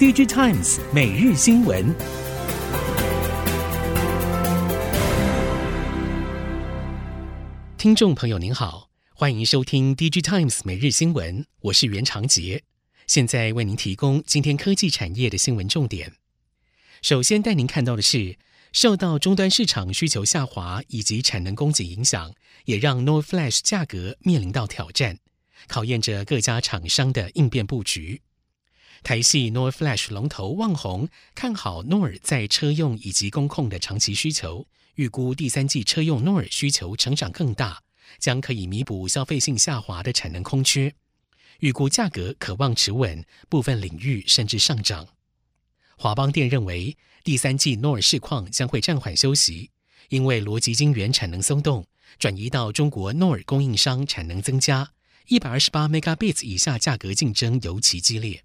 DigiTimes 每日新闻，听众朋友您好，欢迎收听 DigiTimes 每日新闻，我是袁长杰，现在为您提供今天科技产业的新闻重点。首先带您看到的是，受到终端市场需求下滑以及产能供给影响，也让 NOR Flash 价格面临到挑战。考验着各家厂商的应变布局。台系 NOR Flash 龙头旺宏看好 NOR 在车用以及工控的长期需求，预估第三季车用 NOR 需求成长更大，将可以弥补消费性下滑的产能空缺。预估价格可望持稳，部分领域甚至上涨。华邦电认为，第三季 NOR 市况将会暂缓休息，因为逻辑晶圆产能松动，转移到中国 NOR 供应商产能增加。一百二十八 Megabits 以下价格竞争尤其激烈。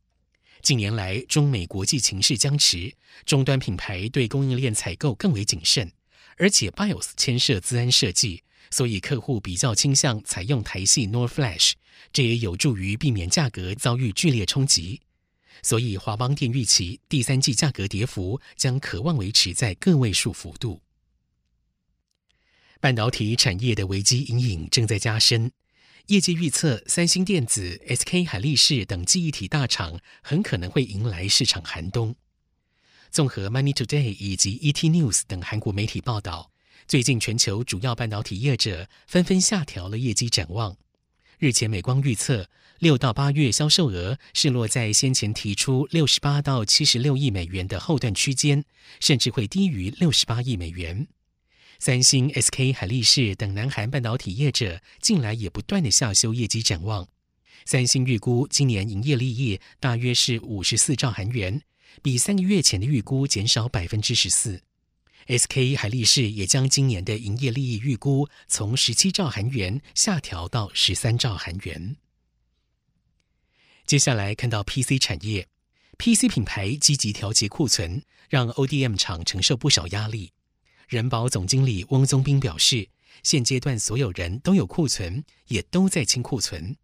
近年来，中美国际情势僵持，终端品牌对供应链采购更为谨慎，而且 BIOS 牵涉资安设计，所以客户比较倾向采用台系 NOR Flash，这也有助于避免价格遭遇剧烈冲击。所以华邦电预期第三季价格跌幅将可望维持在个位数幅度。半导体产业的危机阴影正在加深。业界预测，三星电子、SK 海力士等记忆体大厂很可能会迎来市场寒冬。综合 Money Today 以及 ET News 等韩国媒体报道，最近全球主要半导体业者纷纷下调了业绩展望。日前，美光预测六到八月销售额是落在先前提出六十八到七十六亿美元的后段区间，甚至会低于六十八亿美元。三星、SK 海力士等南韩半导体业者近来也不断的下修业绩展望。三星预估今年营业利益大约是五十四兆韩元，比三个月前的预估减少百分之十四。SK 海力士也将今年的营业利益预估从十七兆韩元下调到十三兆韩元。接下来看到 PC 产业，PC 品牌积极调节库存，让 ODM 厂承受不少压力。人保总经理翁宗斌表示，现阶段所有人都有库存，也都在清库存，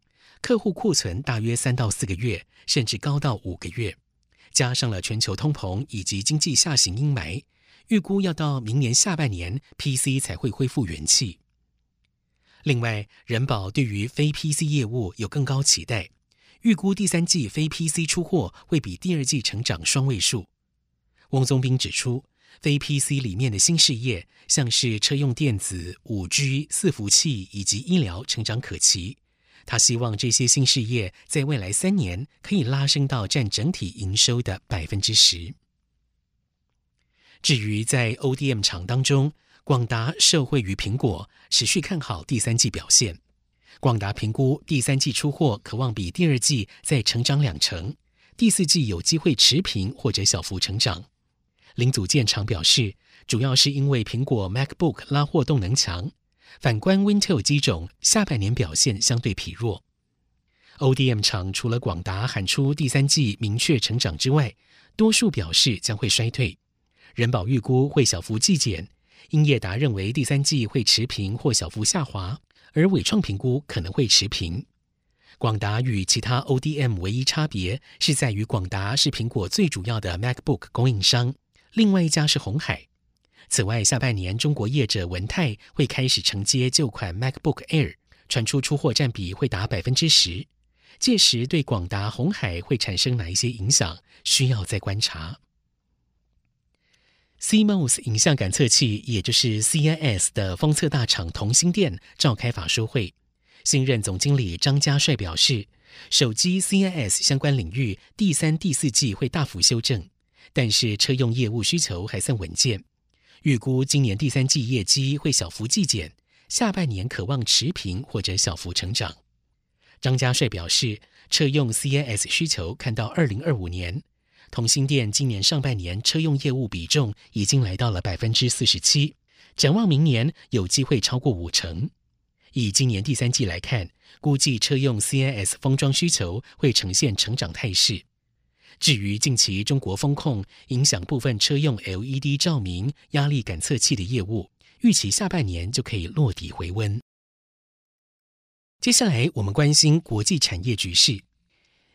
客户库存大约三到四个月，甚至高到五个月。加上了全球通膨以及经济下行阴霾，预估要到明年下半年 PC 才会恢复元气。另外，人保对于非 PC 业务有更高期待，预估第三季非 PC 出货会比第二季成长双位数。翁宗斌指出，非 PC 里面的新事业，像是车用电子、五 G、伺服器以及医疗，成长可期。他希望这些新事业在未来三年可以拉升到占整体营收的百分之十。至于在 ODM 厂当中，广达受惠于苹果，持续看好第三季表现。广达评估第三季出货可望比第二季再成长两成，第四季有机会持平或者小幅成长。零组件厂表示，主要是因为苹果 MacBook 拉货动能强，反观 Wintel 机种下半年表现相对疲弱。ODM 厂除了广达喊出第三季明确成长之外，多数表示将会衰退。人保预估会小幅季减，英业达认为第三季会持平或小幅下滑，而纬创评估可能会持平。广达与其他 ODM 唯一差别是在于广达是苹果最主要的 MacBook 供应商。另外一家是鸿海。此外，下半年中国业者文泰会开始承接旧款 MacBook Air，传出出货占比会达百分之十。届时对广达、鸿海会产生哪一些影响，需要再观察。CMOS 影像感测器，也就是 CIS 的封测大厂同心电召开法说会，新任总经理张家帅表示，手机 CIS 相关领域第三、第四季会大幅修正。但是车用业务需求还算稳健，预估今年第三季业绩会小幅季减，下半年可望持平或者小幅成长。张家帅表示，车用 CIS 需求看到二零二五年，同欣电今年上半年车用业务比重已经来到了百分之四十七，展望明年有机会超过五成。以今年第三季来看，估计车用 CIS 封装需求会呈现成长态势。至于近期中国封控影响部分车用 LED 照明压力感测器的业务，预期下半年就可以落底回温。接下来我们关心国际产业局势，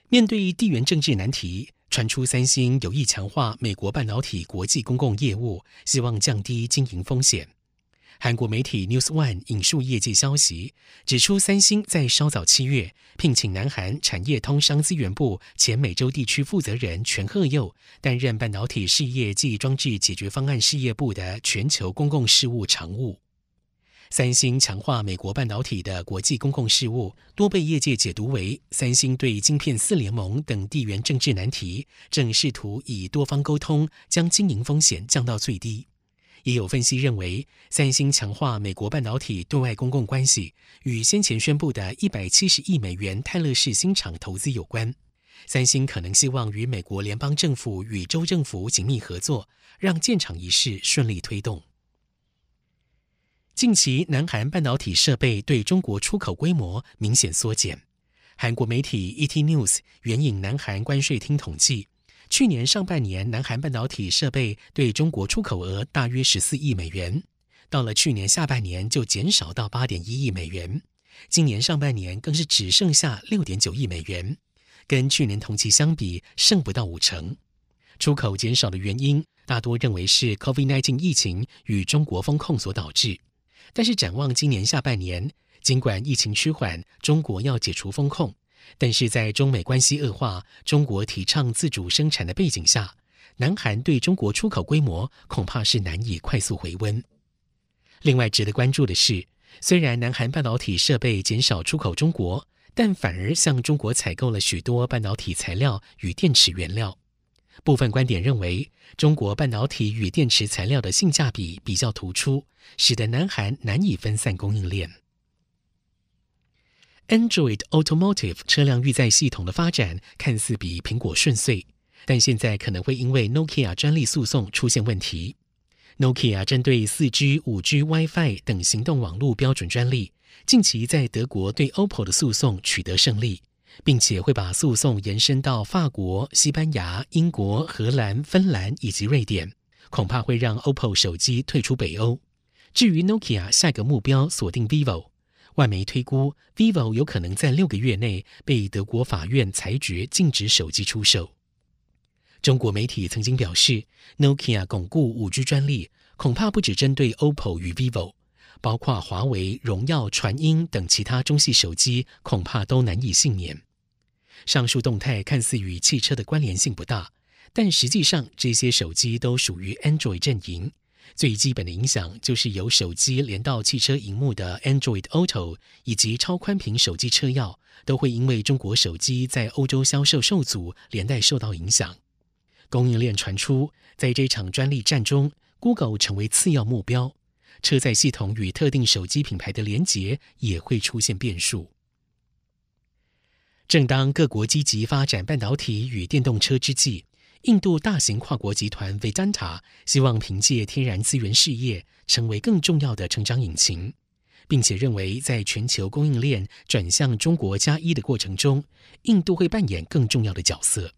面对地缘政治难题，传出三星有意强化美国半导体国际公共业务，希望降低经营风险。韩国媒体 News One 引述业界消息，指出三星在稍早七月聘请南韩产业通商资源部前美洲地区负责人全赫佑担任半导体事业暨装置解决方案事业部的全球公共事务常务。三星强化美国半导体的国际公共事务，多被业界解读为三星对晶片四联盟等地缘政治难题，正试图以多方沟通将经营风险降到最低。也有分析认为，三星强化美国半导体对外公共关系，与先前宣布的一百七十亿美元泰勒氏新厂投资有关。三星可能希望与美国联邦政府与州政府紧密合作，让建厂仪式顺利推动。近期，南韩半导体设备对中国出口规模明显缩减。韩国媒体 ET News 援引南韩关税厅统计，去年上半年南韩半导体设备对中国出口额大约十四亿美元，到了去年下半年就减少到八点一亿美元，今年上半年更是只剩下六点九亿美元，跟去年同期相比剩不到五成。出口减少的原因，大多认为是 COVID-19 疫情与中国封控所导致。但是展望今年下半年，尽管疫情趋缓，中国要解除封控，但是在中美关系恶化、中国提倡自主生产的背景下，南韩对中国出口规模恐怕是难以快速回温。另外值得关注的是，虽然南韩半导体设备减少出口中国，但反而向中国采购了许多半导体材料与电池原料。部分观点认为，中国半导体与电池材料的性价比比较突出，使得南韩难以分散供应链。Android Automotive 车辆预载系统的发展看似比苹果顺遂，但现在可能会因为 Nokia 专利诉讼出现问题。Nokia 针对 4G、5G、WiFi 等行动网络标准专利，近期在德国对 OPPO 的诉讼取得胜利。并且会把诉讼延伸到法国、西班牙、英国、荷兰、芬兰以及瑞典，恐怕会让 OPPO 手机退出北欧。至于 Nokia 下个目标锁定 Vivo，外媒推估 Vivo 有可能在六个月内被德国法院裁决禁止手机出售。中国媒体曾经表示，Nokia 巩固 5G 专利，恐怕不只针对 OPPO 与 Vivo，包括华为、荣耀、传音等其他中系手机，恐怕都难以幸免。上述动态看似与汽车的关联性不大，但实际上这些手机都属于 Android 阵营。最基本的影响就是由手机连到汽车荧幕的 Android Auto 以及超宽屏手机车钥，都会因为中国手机在欧洲销售受阻，连带受到影响。供应链传出，在这场专利战中，Google 成为次要目标，车载系统与特定手机品牌的连结也会出现变数。正当各国积极发展半导体与电动车之际，印度大型跨国集团 Vedanta 希望凭借天然资源事业成为更重要的成长引擎，并且认为在全球供应链转向中国加一的过程中，印度会扮演更重要的角色。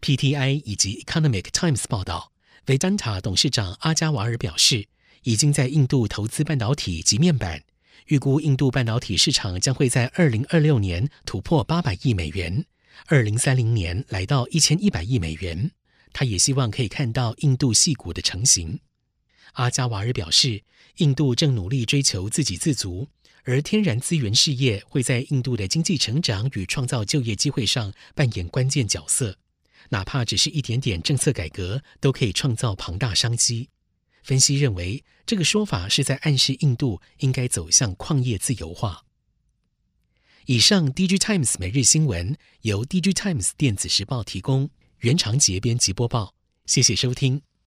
PTI 以及 Economic Times 报道，Vedanta 董事长阿加瓦尔表示，已经在印度投资半导体及面板。预估印度半导体市场将会在二零二六年突破八百亿美元，二零三零年来到一千一百亿美元。他也希望可以看到印度戏骨的成型。阿加瓦尔表示，印度正努力追求自给自足，而天然资源事业会在印度的经济成长与创造就业机会上扮演关键角色。哪怕只是一点点政策改革，都可以创造庞大商机。分析认为，这个说法是在暗示印度应该走向矿业自由化。以上，DG Times 每日新闻由 DG Times 电子时报提供，原长节编辑播报，谢谢收听。